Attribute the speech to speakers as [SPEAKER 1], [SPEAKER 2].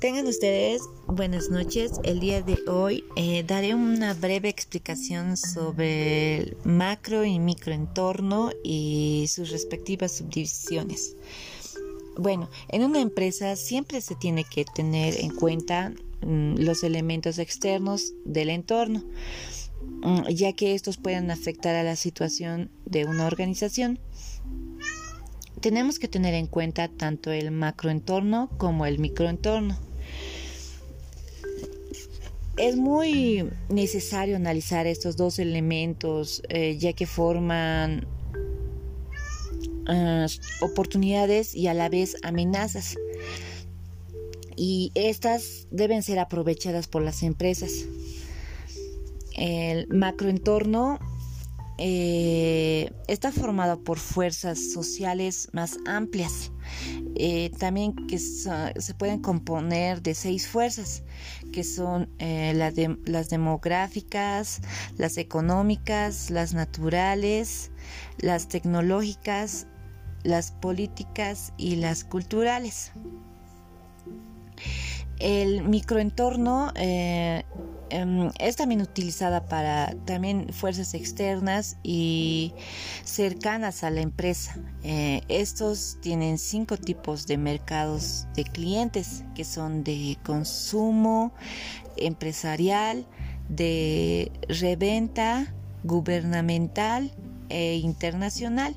[SPEAKER 1] Tengan ustedes buenas noches. El día de hoy eh, daré una breve explicación sobre el macro y microentorno y sus respectivas subdivisiones. Bueno, en una empresa siempre se tiene que tener en cuenta mm, los elementos externos del entorno, mm, ya que estos pueden afectar a la situación de una organización tenemos que tener en cuenta tanto el macroentorno como el microentorno. Es muy necesario analizar estos dos elementos eh, ya que forman eh, oportunidades y a la vez amenazas. Y estas deben ser aprovechadas por las empresas. El macroentorno eh, está formado por fuerzas sociales más amplias. Eh, también que se pueden componer de seis fuerzas, que son eh, las demográficas, las económicas, las naturales, las tecnológicas, las políticas y las culturales. El microentorno eh, em, es también utilizada para también fuerzas externas y cercanas a la empresa. Eh, estos tienen cinco tipos de mercados de clientes que son de consumo, empresarial, de reventa, gubernamental e internacional.